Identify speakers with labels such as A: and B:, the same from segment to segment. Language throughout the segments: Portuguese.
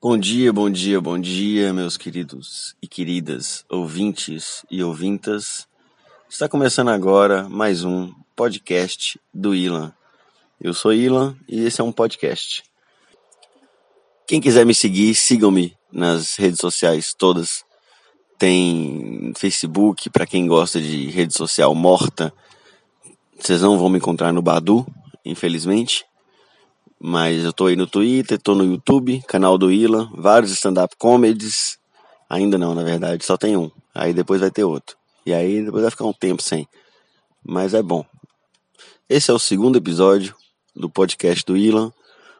A: Bom dia, bom dia, bom dia, meus queridos e queridas ouvintes e ouvintas. Está começando agora mais um podcast do Ilan. Eu sou Ilan e esse é um podcast. Quem quiser me seguir, sigam-me nas redes sociais todas. Tem Facebook, para quem gosta de rede social morta. Vocês não vão me encontrar no Badu, infelizmente. Mas eu tô aí no Twitter, tô no YouTube, canal do Ilan, vários stand-up comedies. Ainda não, na verdade, só tem um. Aí depois vai ter outro. E aí depois vai ficar um tempo sem. Mas é bom. Esse é o segundo episódio do podcast do Ilan.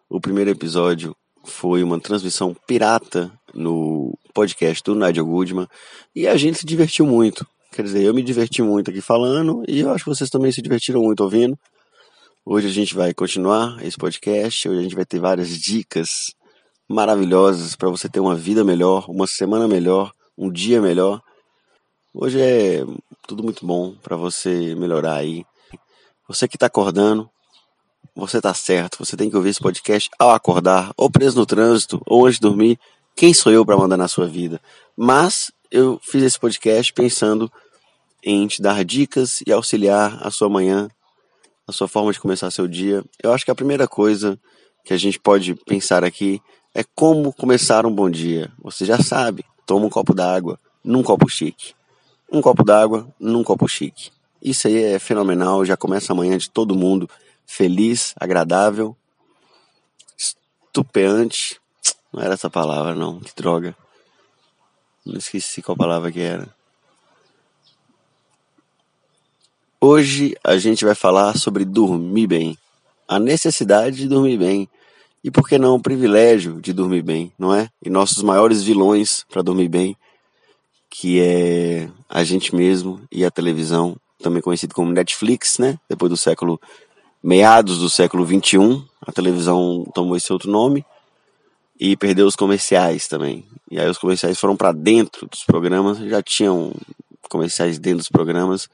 A: O primeiro episódio foi uma transmissão pirata no podcast do Nigel Goodman. E a gente se divertiu muito. Quer dizer, eu me diverti muito aqui falando e eu acho que vocês também se divertiram muito ouvindo. Hoje a gente vai continuar esse podcast. Hoje a gente vai ter várias dicas maravilhosas para você ter uma vida melhor, uma semana melhor, um dia melhor. Hoje é tudo muito bom para você melhorar aí. Você que está acordando, você está certo. Você tem que ouvir esse podcast ao acordar, ou preso no trânsito, ou antes de dormir. Quem sou eu para mandar na sua vida? Mas eu fiz esse podcast pensando em te dar dicas e auxiliar a sua manhã a sua forma de começar seu dia. Eu acho que a primeira coisa que a gente pode pensar aqui é como começar um bom dia. Você já sabe, toma um copo d'água num copo chique. Um copo d'água num copo chique. Isso aí é fenomenal, já começa amanhã de todo mundo feliz, agradável, estupeante. Não era essa palavra, não, que droga. Não esqueci qual palavra que era. Hoje a gente vai falar sobre dormir bem, a necessidade de dormir bem e por que não o privilégio de dormir bem, não é? E nossos maiores vilões para dormir bem, que é a gente mesmo e a televisão, também conhecido como Netflix, né? Depois do século meados do século 21, a televisão tomou esse outro nome e perdeu os comerciais também. E aí os comerciais foram para dentro dos programas, já tinham comerciais dentro dos programas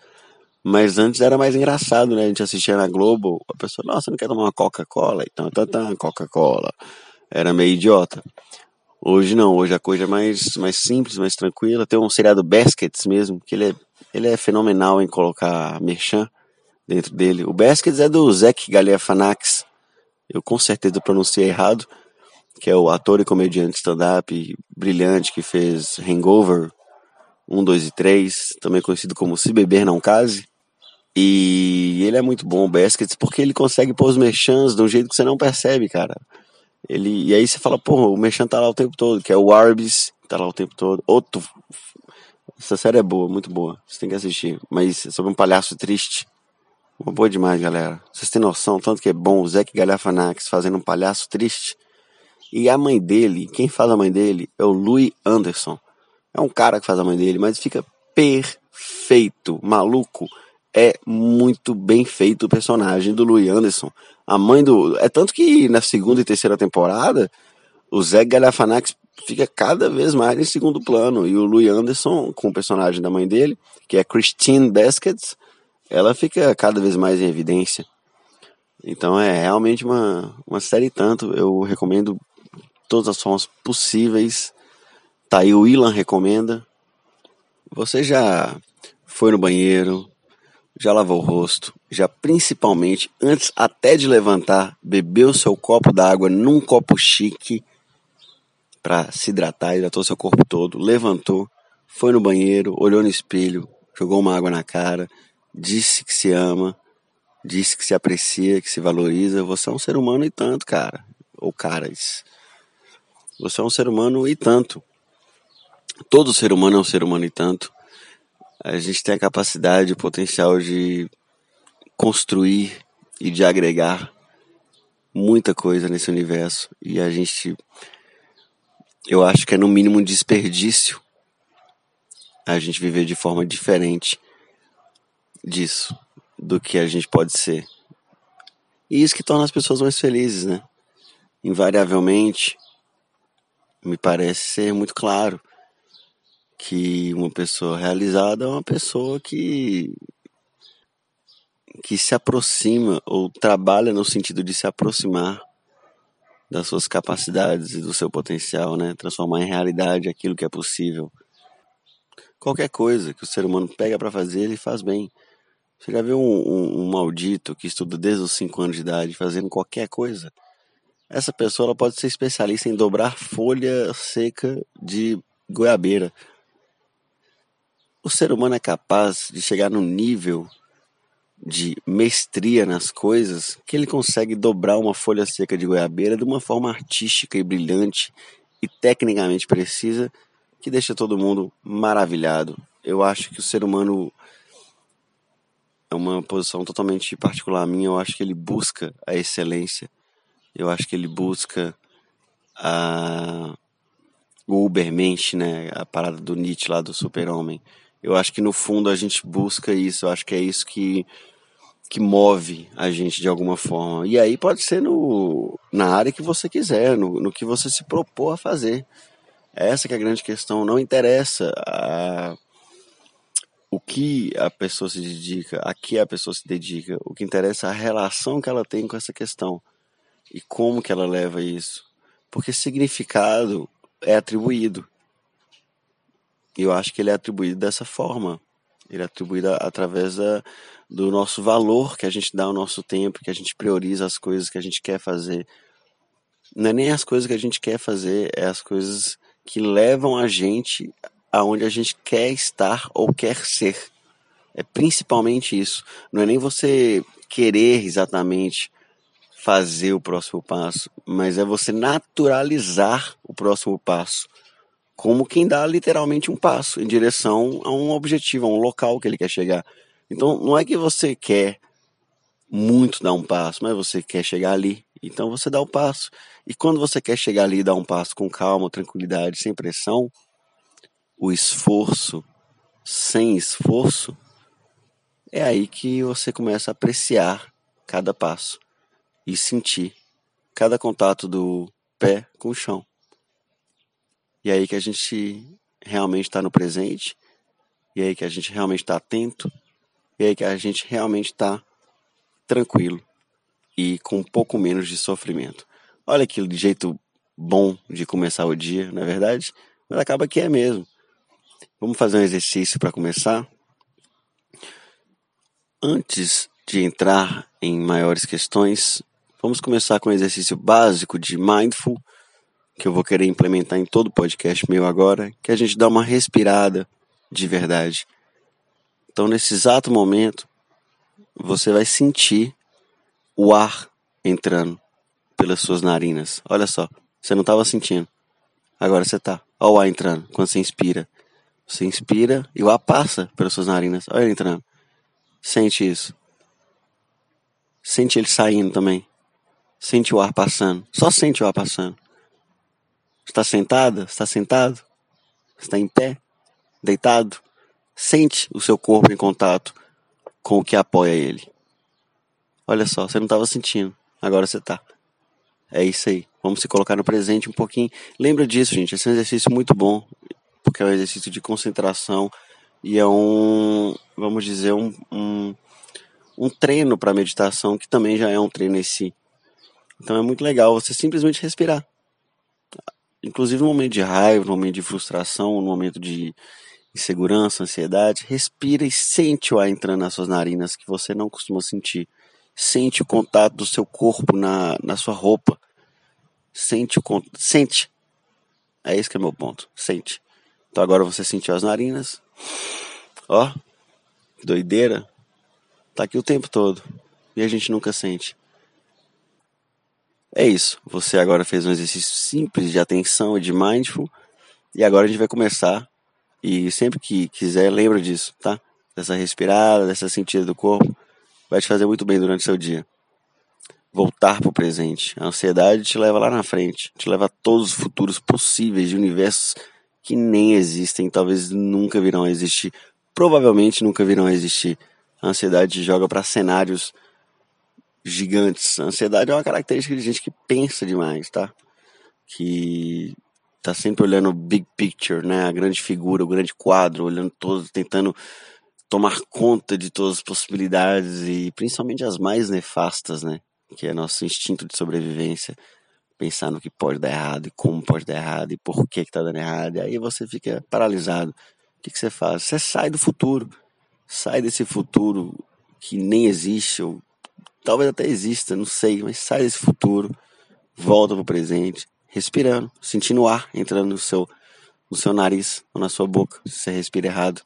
A: mas antes era mais engraçado, né? A gente assistia na Globo, a pessoa, nossa, não quer tomar uma Coca-Cola? Então, tá, tá, Coca-Cola. Era meio idiota. Hoje não, hoje a coisa é mais, mais simples, mais tranquila. Tem um seriado Baskets mesmo, que ele é, ele é fenomenal em colocar merchan dentro dele. O Baskets é do Zach Galifianakis. Eu com certeza pronunciei errado, que é o ator e comediante stand-up brilhante que fez Hangover 1, 2 e 3, também conhecido como Se Beber Não Case. E ele é muito bom, o Baskets, porque ele consegue pôr os merchans de um jeito que você não percebe, cara. Ele, e aí você fala, pô, o merchan tá lá o tempo todo, que é o Arbis, tá lá o tempo todo. Outro. Essa série é boa, muito boa. Você tem que assistir. Mas é sobre um palhaço triste. Uma boa demais, galera. Vocês têm noção, tanto que é bom o Zac Galifianakis fazendo um palhaço triste. E a mãe dele, quem faz a mãe dele é o Louis Anderson. É um cara que faz a mãe dele, mas fica perfeito, maluco é muito bem feito o personagem do Louis Anderson. A mãe do. É tanto que na segunda e terceira temporada, o Zé Galifianakis fica cada vez mais em segundo plano. E o Louis Anderson, com o personagem da mãe dele, que é Christine Baskets, ela fica cada vez mais em evidência. Então é realmente uma, uma série tanto. Eu recomendo todas as formas possíveis. Tá aí o Ilan recomenda. Você já foi no banheiro, já lavou o rosto, já principalmente antes até de levantar, bebeu seu copo d'água num copo chique para se hidratar, hidratou seu corpo todo, levantou, foi no banheiro, olhou no espelho, jogou uma água na cara, disse que se ama, disse que se aprecia, que se valoriza. Você é um ser humano e tanto, cara. Ou caras. Você é um ser humano e tanto. Todo ser humano é um ser humano e tanto a gente tem a capacidade, o potencial de construir e de agregar muita coisa nesse universo. E a gente, eu acho que é no mínimo um desperdício a gente viver de forma diferente disso, do que a gente pode ser. E isso que torna as pessoas mais felizes, né? Invariavelmente, me parece ser muito claro que uma pessoa realizada é uma pessoa que que se aproxima ou trabalha no sentido de se aproximar das suas capacidades e do seu potencial, né? Transformar em realidade aquilo que é possível. Qualquer coisa que o ser humano pega para fazer, ele faz bem. Você já viu um, um, um, maldito que estuda desde os 5 anos de idade fazendo qualquer coisa? Essa pessoa ela pode ser especialista em dobrar folha seca de goiabeira. O ser humano é capaz de chegar num nível de mestria nas coisas que ele consegue dobrar uma folha seca de goiabeira de uma forma artística e brilhante e tecnicamente precisa que deixa todo mundo maravilhado. Eu acho que o ser humano é uma posição totalmente particular minha. Eu acho que ele busca a excelência. Eu acho que ele busca a o Ubermensch, né, a parada do Nietzsche lá do super-homem. Eu acho que no fundo a gente busca isso, eu acho que é isso que que move a gente de alguma forma. E aí pode ser no, na área que você quiser, no, no que você se propor a fazer. Essa que é a grande questão. Não interessa a, o que a pessoa se dedica, a que a pessoa se dedica. O que interessa é a relação que ela tem com essa questão e como que ela leva isso. Porque significado é atribuído. E eu acho que ele é atribuído dessa forma. Ele é atribuído através da, do nosso valor que a gente dá ao nosso tempo, que a gente prioriza as coisas que a gente quer fazer. Não é nem as coisas que a gente quer fazer, é as coisas que levam a gente aonde a gente quer estar ou quer ser. É principalmente isso. Não é nem você querer exatamente fazer o próximo passo, mas é você naturalizar o próximo passo como quem dá literalmente um passo em direção a um objetivo, a um local que ele quer chegar. Então não é que você quer muito dar um passo, mas você quer chegar ali. Então você dá o passo. E quando você quer chegar ali e dar um passo com calma, tranquilidade, sem pressão, o esforço, sem esforço, é aí que você começa a apreciar cada passo e sentir cada contato do pé com o chão. E aí que a gente realmente está no presente, e aí que a gente realmente está atento, e aí que a gente realmente está tranquilo e com um pouco menos de sofrimento. Olha que jeito bom de começar o dia, não é verdade? Mas acaba que é mesmo. Vamos fazer um exercício para começar? Antes de entrar em maiores questões, vamos começar com um exercício básico de mindful que eu vou querer implementar em todo podcast meu agora, que a gente dá uma respirada de verdade. Então, nesse exato momento, você vai sentir o ar entrando pelas suas narinas. Olha só, você não estava sentindo. Agora você tá. Olha o ar entrando quando você inspira. Você inspira e o ar passa pelas suas narinas. Olha ele entrando. Sente isso. Sente ele saindo também. Sente o ar passando. Só sente o ar passando. Está sentada? Está sentado? Está em pé? Deitado? Sente o seu corpo em contato com o que apoia ele. Olha só, você não estava sentindo, agora você está. É isso aí. Vamos se colocar no presente um pouquinho. Lembra disso, gente. Esse é um exercício muito bom, porque é um exercício de concentração e é um, vamos dizer, um, um, um treino para meditação que também já é um treino em si. Então é muito legal você simplesmente respirar inclusive no momento de raiva, no momento de frustração, no momento de insegurança, ansiedade, respira e sente o ar entrando nas suas narinas que você não costuma sentir. Sente o contato do seu corpo na, na sua roupa. Sente o sente. É esse que é meu ponto. Sente. Então agora você sentiu as narinas. Ó, doideira. Tá aqui o tempo todo. E a gente nunca sente. É isso. Você agora fez um exercício simples de atenção e de mindful. E agora a gente vai começar. E sempre que quiser, lembra disso, tá? Dessa respirada, dessa sentida do corpo. Vai te fazer muito bem durante o seu dia. Voltar para o presente. A ansiedade te leva lá na frente. Te leva a todos os futuros possíveis de universos que nem existem, talvez nunca virão a existir. Provavelmente nunca virão a existir. A ansiedade te joga para cenários gigantes. A ansiedade é uma característica de gente que pensa demais, tá? Que tá sempre olhando o big picture, né? A grande figura, o grande quadro, olhando todos, tentando tomar conta de todas as possibilidades e principalmente as mais nefastas, né? Que é nosso instinto de sobrevivência. pensar no que pode dar errado e como pode dar errado e por que está dando errado. E aí você fica paralisado. O que, que você faz? Você sai do futuro. Sai desse futuro que nem existe, ou talvez até exista, não sei, mas sai desse futuro, volta pro presente, respirando, sentindo o ar entrando no seu, no seu nariz ou na sua boca, se você respira errado.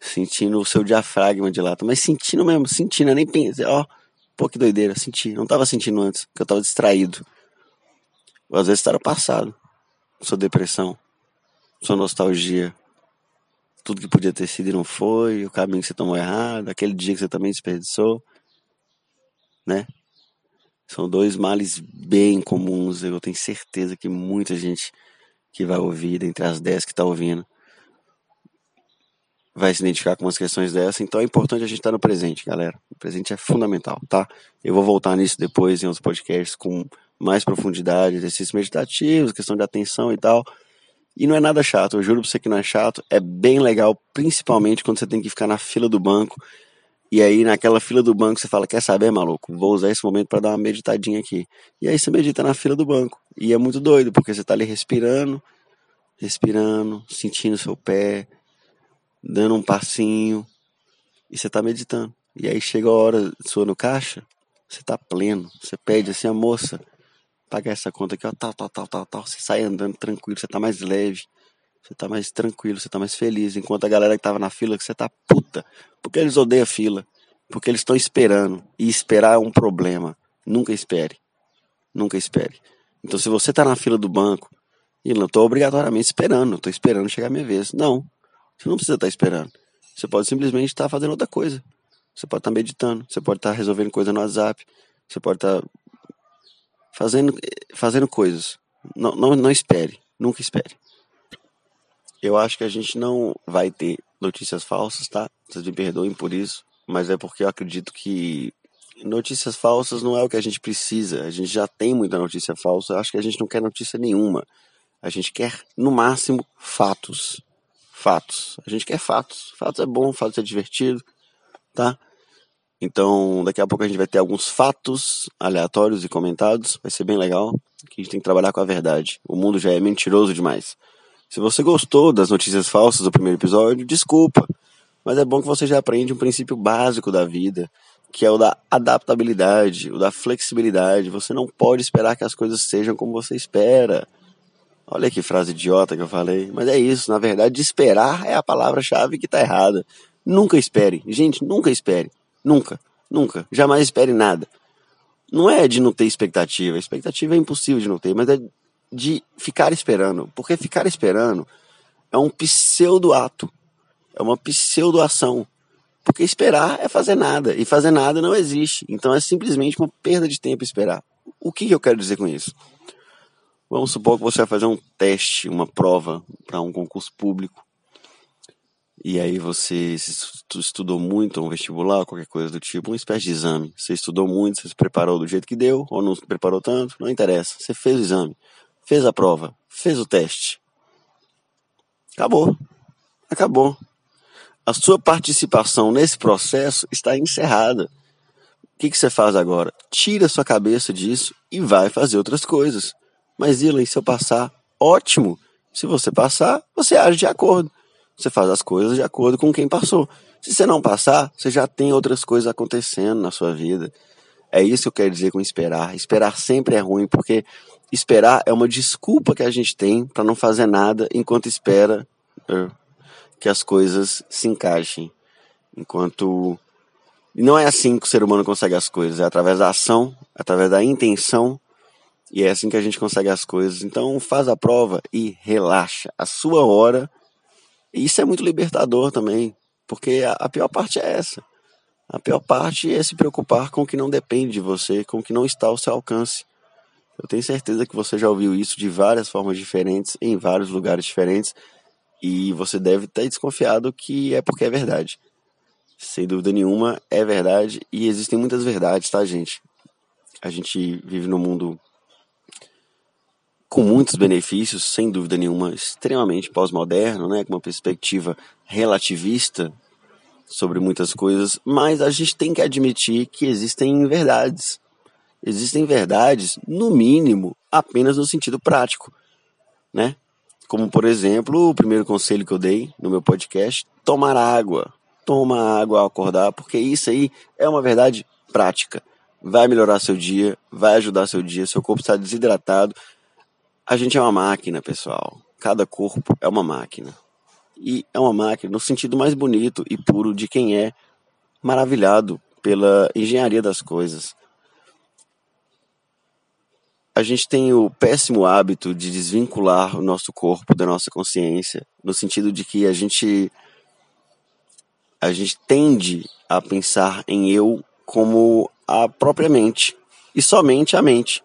A: Sentindo o seu diafragma dilata, mas sentindo mesmo, sentindo, nem pensei, ó, pô, que doideira, senti, não tava sentindo antes, porque eu tava distraído. Ou às vezes está no passado, sua depressão, sua nostalgia, tudo que podia ter sido e não foi, o caminho que você tomou errado, aquele dia que você também desperdiçou, né? São dois males bem comuns, eu tenho certeza que muita gente que vai ouvir, dentre as dez que está ouvindo, vai se identificar com umas questões dessa, então é importante a gente estar tá no presente, galera. O presente é fundamental, tá? Eu vou voltar nisso depois em outros podcasts com mais profundidade, exercícios meditativos, questão de atenção e tal. E não é nada chato, eu juro pra você que não é chato. É bem legal, principalmente quando você tem que ficar na fila do banco. E aí, naquela fila do banco, você fala: Quer saber, maluco? Vou usar esse momento para dar uma meditadinha aqui. E aí, você medita na fila do banco. E é muito doido, porque você tá ali respirando, respirando, sentindo seu pé, dando um passinho. E você tá meditando. E aí, chega a hora sua no caixa, você tá pleno. Você pede assim: A moça, pagar essa conta aqui, ó, tal, tal, tal, tal, tal. Você sai andando tranquilo, você tá mais leve, você tá mais tranquilo, você tá mais feliz. Enquanto a galera que tava na fila, que você tá puta, porque eles odeiam a fila, porque eles estão esperando. E esperar é um problema. Nunca espere. Nunca espere. Então, se você tá na fila do banco, e não tô obrigatoriamente esperando, tô esperando chegar a minha vez. Não, você não precisa estar tá esperando. Você pode simplesmente estar tá fazendo outra coisa. Você pode estar tá meditando, você pode estar tá resolvendo coisa no WhatsApp, você pode estar tá fazendo, fazendo coisas. Não, não, não espere, nunca espere. Eu acho que a gente não vai ter notícias falsas, tá? Vocês me perdoem por isso, mas é porque eu acredito que notícias falsas não é o que a gente precisa. A gente já tem muita notícia falsa. Eu acho que a gente não quer notícia nenhuma. A gente quer, no máximo, fatos. Fatos. A gente quer fatos. Fatos é bom, fatos é divertido, tá? Então, daqui a pouco a gente vai ter alguns fatos aleatórios e comentados. Vai ser bem legal. Que a gente tem que trabalhar com a verdade. O mundo já é mentiroso demais. Se você gostou das notícias falsas do primeiro episódio, desculpa. Mas é bom que você já aprende um princípio básico da vida, que é o da adaptabilidade, o da flexibilidade. Você não pode esperar que as coisas sejam como você espera. Olha que frase idiota que eu falei. Mas é isso, na verdade, esperar é a palavra-chave que está errada. Nunca espere. Gente, nunca espere. Nunca, nunca, jamais espere nada. Não é de não ter expectativa, expectativa é impossível de não ter, mas é de ficar esperando. Porque ficar esperando é um pseudo-ato, é uma pseudo-ação. Porque esperar é fazer nada, e fazer nada não existe. Então é simplesmente uma perda de tempo esperar. O que eu quero dizer com isso? Vamos supor que você vai fazer um teste, uma prova para um concurso público e aí você estudou muito um vestibular, qualquer coisa do tipo, uma espécie de exame. Você estudou muito, você se preparou do jeito que deu, ou não se preparou tanto, não interessa. Você fez o exame, fez a prova, fez o teste. Acabou. Acabou. A sua participação nesse processo está encerrada. O que, que você faz agora? Tira sua cabeça disso e vai fazer outras coisas. Mas, Ilan, se eu passar, ótimo. Se você passar, você age de acordo. Você faz as coisas de acordo com quem passou. Se você não passar, você já tem outras coisas acontecendo na sua vida. É isso que eu quero dizer com esperar. Esperar sempre é ruim, porque esperar é uma desculpa que a gente tem para não fazer nada enquanto espera uh, que as coisas se encaixem. Enquanto. Não é assim que o ser humano consegue as coisas, é através da ação, através da intenção, e é assim que a gente consegue as coisas. Então faz a prova e relaxa. A sua hora e isso é muito libertador também, porque a pior parte é essa. A pior parte é se preocupar com o que não depende de você, com o que não está ao seu alcance. Eu tenho certeza que você já ouviu isso de várias formas diferentes, em vários lugares diferentes, e você deve ter desconfiado que é porque é verdade. Sem dúvida nenhuma, é verdade, e existem muitas verdades, tá, gente? A gente vive num mundo com muitos benefícios, sem dúvida nenhuma, extremamente pós-moderno, né, com uma perspectiva relativista sobre muitas coisas, mas a gente tem que admitir que existem verdades. Existem verdades, no mínimo, apenas no sentido prático, né? Como, por exemplo, o primeiro conselho que eu dei no meu podcast, tomar água. Toma água ao acordar, porque isso aí é uma verdade prática. Vai melhorar seu dia, vai ajudar seu dia, seu corpo está desidratado. A gente é uma máquina, pessoal. Cada corpo é uma máquina. E é uma máquina no sentido mais bonito e puro de quem é maravilhado pela engenharia das coisas a gente tem o péssimo hábito de desvincular o nosso corpo da nossa consciência, no sentido de que a gente a gente tende a pensar em eu como a própria mente e somente a mente.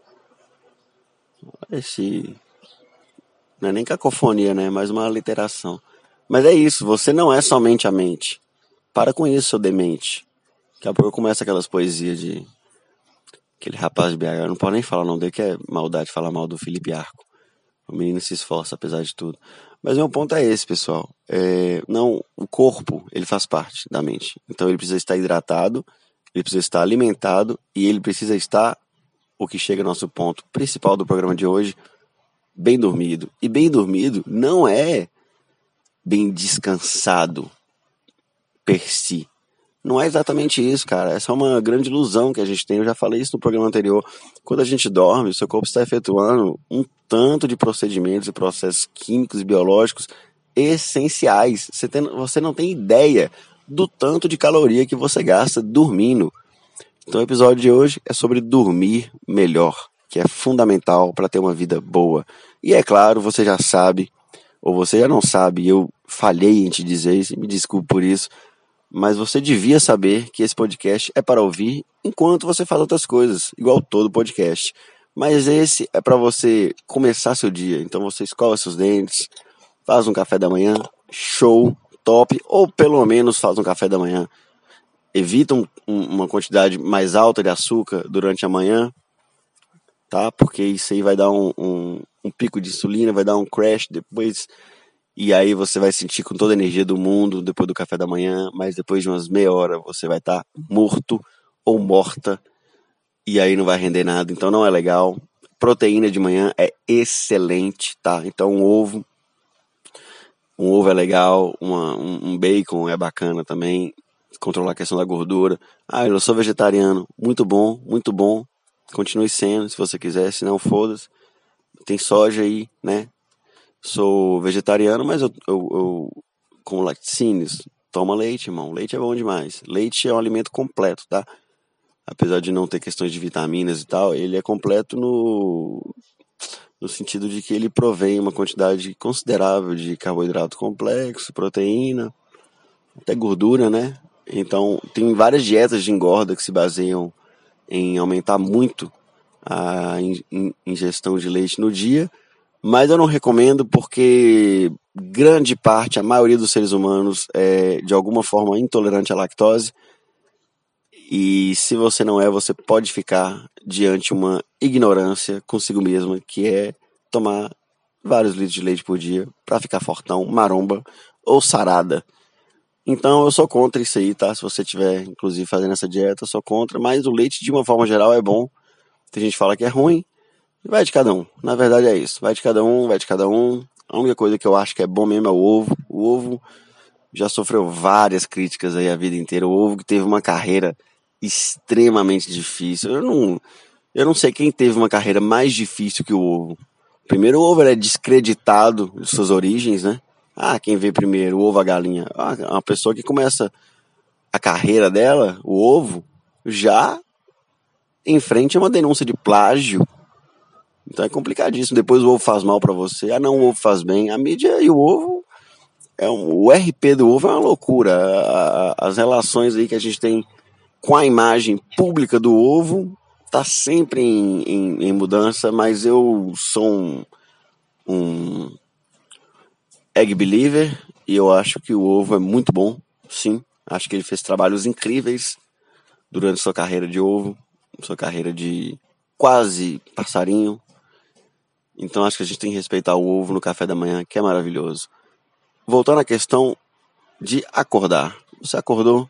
A: Esse não é nem cacofonia, né? Mais uma literação. Mas é isso, você não é somente a mente. Para com isso, seu demente. Daqui a pouco começa aquelas poesias de Aquele rapaz de BH, eu não posso nem falar o nome dele, que é maldade falar mal do Felipe Arco. O menino se esforça, apesar de tudo. Mas meu ponto é esse, pessoal. É, não, o corpo, ele faz parte da mente. Então ele precisa estar hidratado, ele precisa estar alimentado e ele precisa estar, o que chega ao nosso ponto principal do programa de hoje, bem dormido. E bem dormido não é bem descansado per si. Não é exatamente isso, cara. Essa é uma grande ilusão que a gente tem. Eu já falei isso no programa anterior. Quando a gente dorme, o seu corpo está efetuando um tanto de procedimentos e processos químicos e biológicos essenciais. Você, tem, você não tem ideia do tanto de caloria que você gasta dormindo. Então, o episódio de hoje é sobre dormir melhor, que é fundamental para ter uma vida boa. E é claro, você já sabe, ou você já não sabe, eu falhei em te dizer isso, me desculpe por isso mas você devia saber que esse podcast é para ouvir enquanto você faz outras coisas, igual todo podcast. Mas esse é para você começar seu dia. Então você escova seus dentes, faz um café da manhã, show, top, ou pelo menos faz um café da manhã. Evita um, um, uma quantidade mais alta de açúcar durante a manhã, tá? Porque isso aí vai dar um, um pico de insulina, vai dar um crash depois e aí você vai sentir com toda a energia do mundo depois do café da manhã, mas depois de umas meia hora você vai estar tá morto ou morta e aí não vai render nada, então não é legal. Proteína de manhã é excelente, tá? Então um ovo, um ovo é legal, uma, um, um bacon é bacana também, controlar a questão da gordura. Ah, eu sou vegetariano, muito bom, muito bom. Continue sendo, se você quiser, se não foda-se. Tem soja aí, né? Sou vegetariano, mas eu, eu, eu como laticínios, toma leite, irmão. Leite é bom demais. Leite é um alimento completo, tá? Apesar de não ter questões de vitaminas e tal, ele é completo no, no sentido de que ele provém uma quantidade considerável de carboidrato complexo, proteína, até gordura, né? Então, tem várias dietas de engorda que se baseiam em aumentar muito a ingestão de leite no dia mas eu não recomendo porque grande parte, a maioria dos seres humanos é de alguma forma intolerante à lactose. E se você não é, você pode ficar diante uma ignorância consigo mesma, que é tomar vários litros de leite por dia para ficar fortão, maromba ou sarada. Então eu sou contra isso aí, tá? Se você estiver, inclusive, fazendo essa dieta, eu sou contra. Mas o leite, de uma forma geral, é bom. Tem gente que fala que é ruim, Vai de cada um. Na verdade é isso. Vai de cada um, vai de cada um. A única coisa que eu acho que é bom mesmo é o ovo. O ovo já sofreu várias críticas aí a vida inteira. O ovo que teve uma carreira extremamente difícil. Eu não, eu não sei quem teve uma carreira mais difícil que o ovo. Primeiro, o ovo é descreditado de suas origens, né? Ah, quem vê primeiro, o ovo, a galinha. Ah, uma pessoa que começa a carreira dela, o ovo, já em frente a uma denúncia de plágio então é complicadíssimo. Depois o ovo faz mal para você. Ah, não, o ovo faz bem. A mídia e o ovo. É um, o RP do ovo é uma loucura. as relações aí que a gente tem com a imagem pública do ovo tá sempre em, em, em mudança, mas eu sou um, um egg believer e eu acho que o ovo é muito bom, sim. Acho que ele fez trabalhos incríveis durante sua carreira de ovo, sua carreira de quase passarinho, então acho que a gente tem que respeitar o ovo no café da manhã, que é maravilhoso. Voltando à questão de acordar. Você acordou?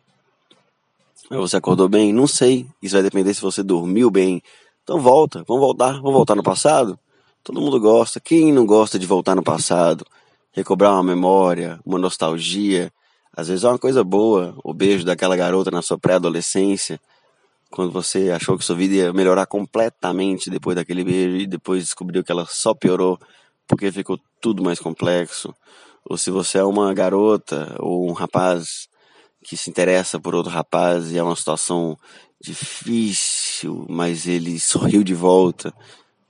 A: Você acordou bem? Não sei. Isso vai depender se você dormiu bem Então volta, vamos voltar, vamos voltar no passado? Todo mundo gosta. Quem não gosta de voltar no passado? Recobrar uma memória, uma nostalgia. Às vezes é uma coisa boa, o beijo daquela garota na sua pré-adolescência, quando você achou que sua vida ia melhorar completamente depois daquele beijo e depois descobriu que ela só piorou porque ficou tudo mais complexo. Ou se você é uma garota ou um rapaz que se interessa por outro rapaz e é uma situação difícil, mas ele sorriu de volta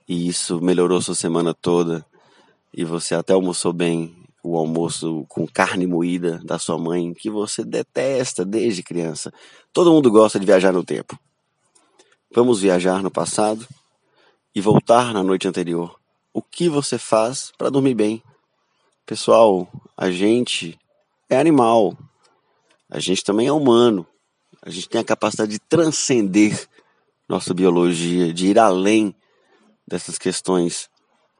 A: e isso melhorou sua semana toda e você até almoçou bem o almoço com carne moída da sua mãe que você detesta desde criança. Todo mundo gosta de viajar no tempo. Vamos viajar no passado e voltar na noite anterior. O que você faz para dormir bem? Pessoal, a gente é animal. A gente também é humano. A gente tem a capacidade de transcender nossa biologia, de ir além dessas questões.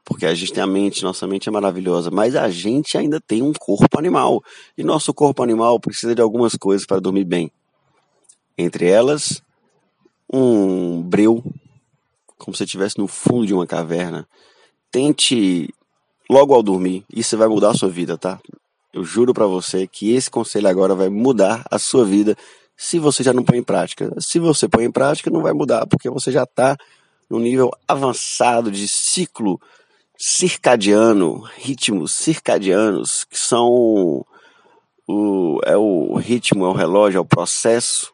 A: Porque a gente tem a mente, nossa mente é maravilhosa, mas a gente ainda tem um corpo animal. E nosso corpo animal precisa de algumas coisas para dormir bem. Entre elas, um breu, como se estivesse no fundo de uma caverna. Tente logo ao dormir, isso vai mudar a sua vida, tá? Eu juro para você que esse conselho agora vai mudar a sua vida se você já não põe em prática. Se você põe em prática, não vai mudar, porque você já está no nível avançado de ciclo circadiano, ritmos circadianos, que são o, é o ritmo, é o relógio, é o processo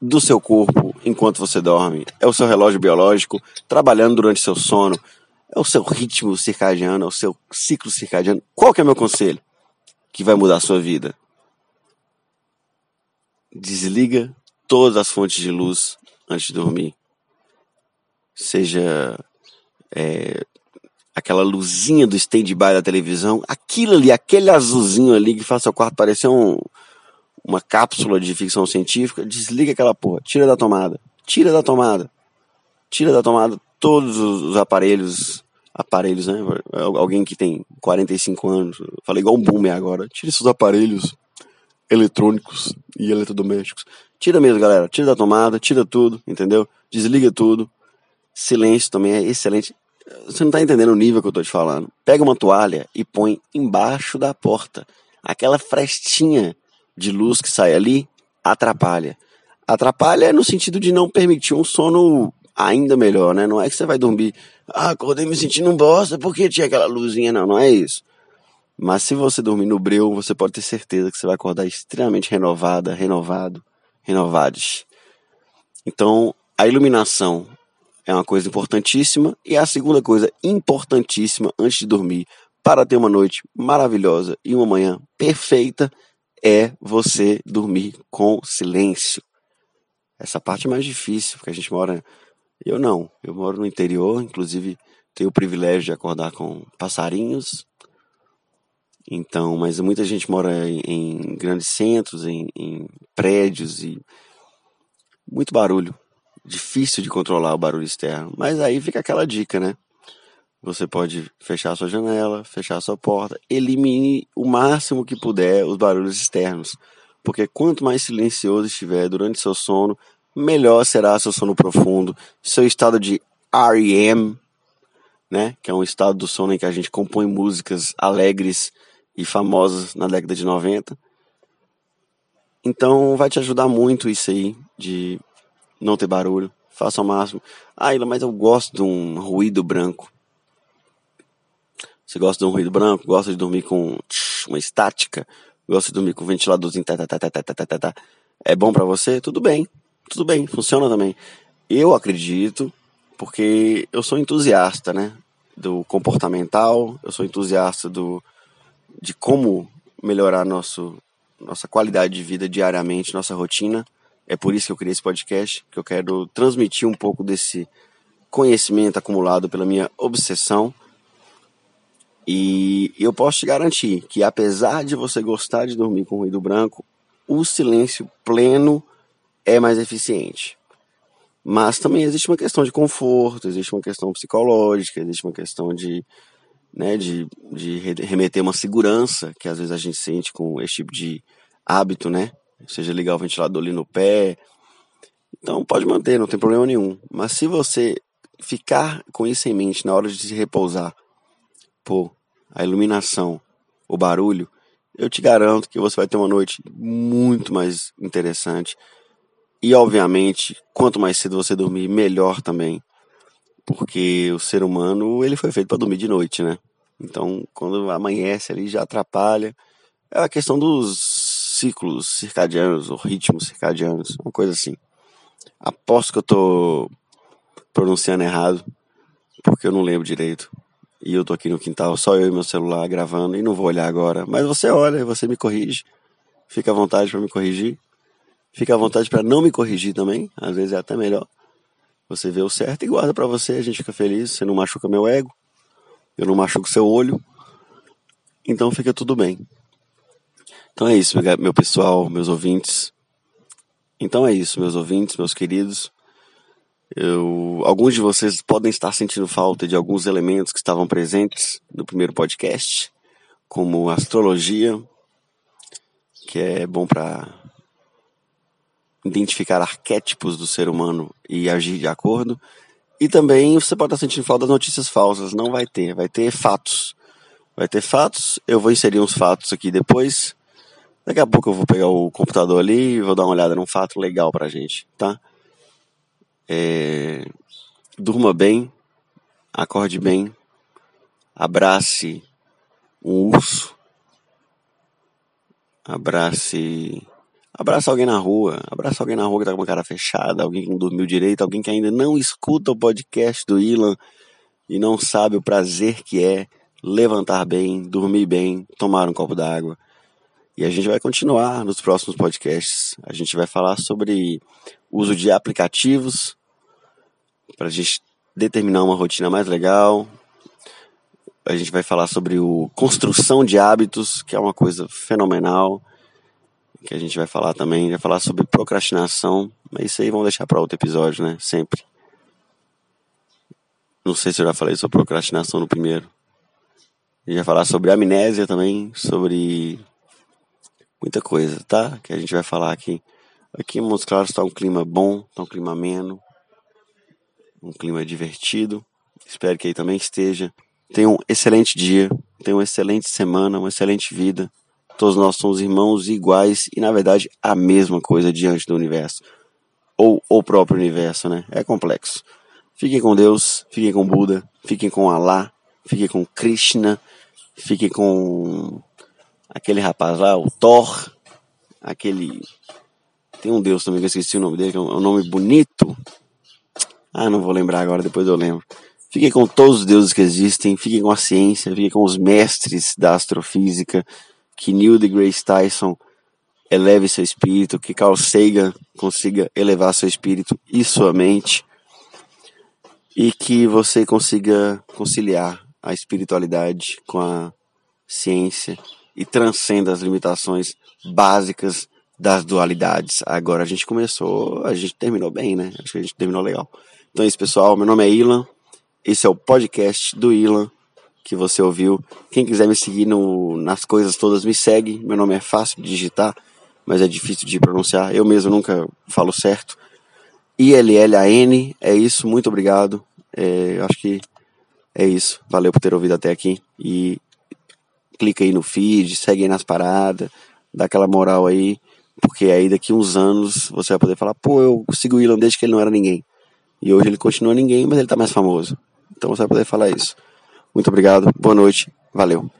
A: do seu corpo enquanto você dorme. É o seu relógio biológico trabalhando durante seu sono. É o seu ritmo circadiano, é o seu ciclo circadiano. Qual que é meu conselho que vai mudar a sua vida? Desliga todas as fontes de luz antes de dormir. Seja é, aquela luzinha do stand-by da televisão, aquilo ali, aquele azulzinho ali que faz seu quarto parecer um, uma cápsula de ficção científica, desliga aquela porra, tira da tomada, tira da tomada, tira da tomada todos os aparelhos, aparelhos, né? Alguém que tem 45 anos, falei igual um boomer agora, tira esses aparelhos eletrônicos e eletrodomésticos. Tira mesmo, galera, tira da tomada, tira tudo, entendeu? Desliga tudo. Silêncio também é excelente. Você não tá entendendo o nível que eu tô te falando. Pega uma toalha e põe embaixo da porta. Aquela frestinha de luz que sai ali atrapalha. Atrapalha no sentido de não permitir um sono ainda melhor, né? Não é que você vai dormir, ah, acordei me sentindo um bosta porque tinha aquela luzinha, não, não é isso. Mas se você dormir no breu, você pode ter certeza que você vai acordar extremamente renovada, renovado, renovados. Então, a iluminação é uma coisa importantíssima e a segunda coisa importantíssima antes de dormir para ter uma noite maravilhosa e uma manhã perfeita é você dormir com silêncio. Essa parte é mais difícil, porque a gente mora eu não, eu moro no interior, inclusive tenho o privilégio de acordar com passarinhos. Então, mas muita gente mora em, em grandes centros, em, em prédios e muito barulho. Difícil de controlar o barulho externo. Mas aí fica aquela dica, né? Você pode fechar sua janela, fechar sua porta, elimine o máximo que puder os barulhos externos. Porque quanto mais silencioso estiver durante seu sono, melhor será seu sono profundo, seu estado de REM, né, que é um estado do sono em que a gente compõe músicas alegres e famosas na década de 90. Então vai te ajudar muito isso aí de não ter barulho. Faça ao máximo. Ah, mas eu gosto de um ruído branco. Você gosta de um ruído branco? Gosta de dormir com uma estática? Gosta de dormir com um ventiladorzinho? Tá, tá, tá, tá, tá, tá, tá, tá. É bom para você? Tudo bem tudo bem, funciona também. Eu acredito, porque eu sou entusiasta, né? Do comportamental, eu sou entusiasta do, de como melhorar nosso, nossa qualidade de vida diariamente, nossa rotina. É por isso que eu criei esse podcast, que eu quero transmitir um pouco desse conhecimento acumulado pela minha obsessão. E eu posso te garantir que apesar de você gostar de dormir com ruído branco, o silêncio pleno é mais eficiente. Mas também existe uma questão de conforto, existe uma questão psicológica, existe uma questão de, né, de, de remeter uma segurança que às vezes a gente sente com esse tipo de hábito, né? Seja ligar o ventilador ali no pé. Então pode manter, não tem problema nenhum. Mas se você ficar com isso em mente na hora de se repousar, a iluminação, o barulho, eu te garanto que você vai ter uma noite muito mais interessante. E obviamente, quanto mais cedo você dormir, melhor também. Porque o ser humano, ele foi feito para dormir de noite, né? Então, quando amanhece ali já atrapalha. É a questão dos ciclos circadianos, ou ritmos circadianos, uma coisa assim. Aposto que eu tô pronunciando errado, porque eu não lembro direito. E eu tô aqui no quintal, só eu e meu celular gravando, e não vou olhar agora. Mas você olha, você me corrige. Fica à vontade para me corrigir. Fica à vontade para não me corrigir também, às vezes é até melhor. Você vê o certo e guarda para você, a gente fica feliz, você não machuca meu ego, eu não machuco seu olho. Então fica tudo bem. Então é isso, meu pessoal, meus ouvintes. Então é isso, meus ouvintes, meus queridos. Eu, alguns de vocês podem estar sentindo falta de alguns elementos que estavam presentes no primeiro podcast, como astrologia, que é bom para identificar arquétipos do ser humano e agir de acordo. E também você pode estar sentindo falta das notícias falsas. Não vai ter, vai ter fatos. Vai ter fatos. Eu vou inserir uns fatos aqui depois. Daqui a pouco eu vou pegar o computador ali e vou dar uma olhada num fato legal pra gente, tá? É... Durma bem, acorde bem, abrace um urso, abrace. Abraça alguém na rua, abraça alguém na rua que tá com uma cara fechada, alguém que não dormiu direito, alguém que ainda não escuta o podcast do Ilan e não sabe o prazer que é levantar bem, dormir bem, tomar um copo d'água e a gente vai continuar nos próximos podcasts. A gente vai falar sobre uso de aplicativos para a gente determinar uma rotina mais legal. A gente vai falar sobre o construção de hábitos, que é uma coisa fenomenal. Que a gente vai falar também, vai falar sobre procrastinação, mas isso aí vamos deixar para outro episódio, né? Sempre. Não sei se eu já falei sobre procrastinação no primeiro. A gente vai falar sobre amnésia também, sobre muita coisa, tá? Que a gente vai falar aqui. Aqui em Montes Claros está um clima bom, está um clima ameno, um clima divertido. Espero que aí também esteja. Tenha um excelente dia, tenha uma excelente semana, uma excelente vida. Todos nós somos irmãos iguais e, na verdade, a mesma coisa diante do universo. Ou o próprio universo, né? É complexo. Fiquem com Deus, fiquem com Buda, fiquem com Alá, fiquem com Krishna, fiquem com aquele rapaz lá, o Thor, aquele. Tem um deus também que eu esqueci o nome dele, que é um, nome bonito. Ah, não vou lembrar agora, depois eu lembro. Fiquem com todos os deuses que existem, fiquem com a ciência, fiquem com os mestres da astrofísica, que Neil deGrasse Tyson eleve seu espírito, que Carl Sagan consiga elevar seu espírito e sua mente, e que você consiga conciliar a espiritualidade com a ciência e transcenda as limitações básicas das dualidades. Agora a gente começou, a gente terminou bem, né? Acho que a gente terminou legal. Então é isso, pessoal. Meu nome é Ilan. Esse é o podcast do Ilan que você ouviu. Quem quiser me seguir no, nas coisas todas, me segue. Meu nome é fácil de digitar, mas é difícil de pronunciar. Eu mesmo nunca falo certo. ILLAN, é isso. Muito obrigado. É, acho que é isso. Valeu por ter ouvido até aqui. E clica aí no feed, segue aí nas paradas, dá aquela moral aí, porque aí daqui uns anos você vai poder falar, pô, eu sigo o Elon desde que ele não era ninguém. E hoje ele continua ninguém, mas ele tá mais famoso. Então você vai poder falar isso. Muito obrigado, boa noite, valeu.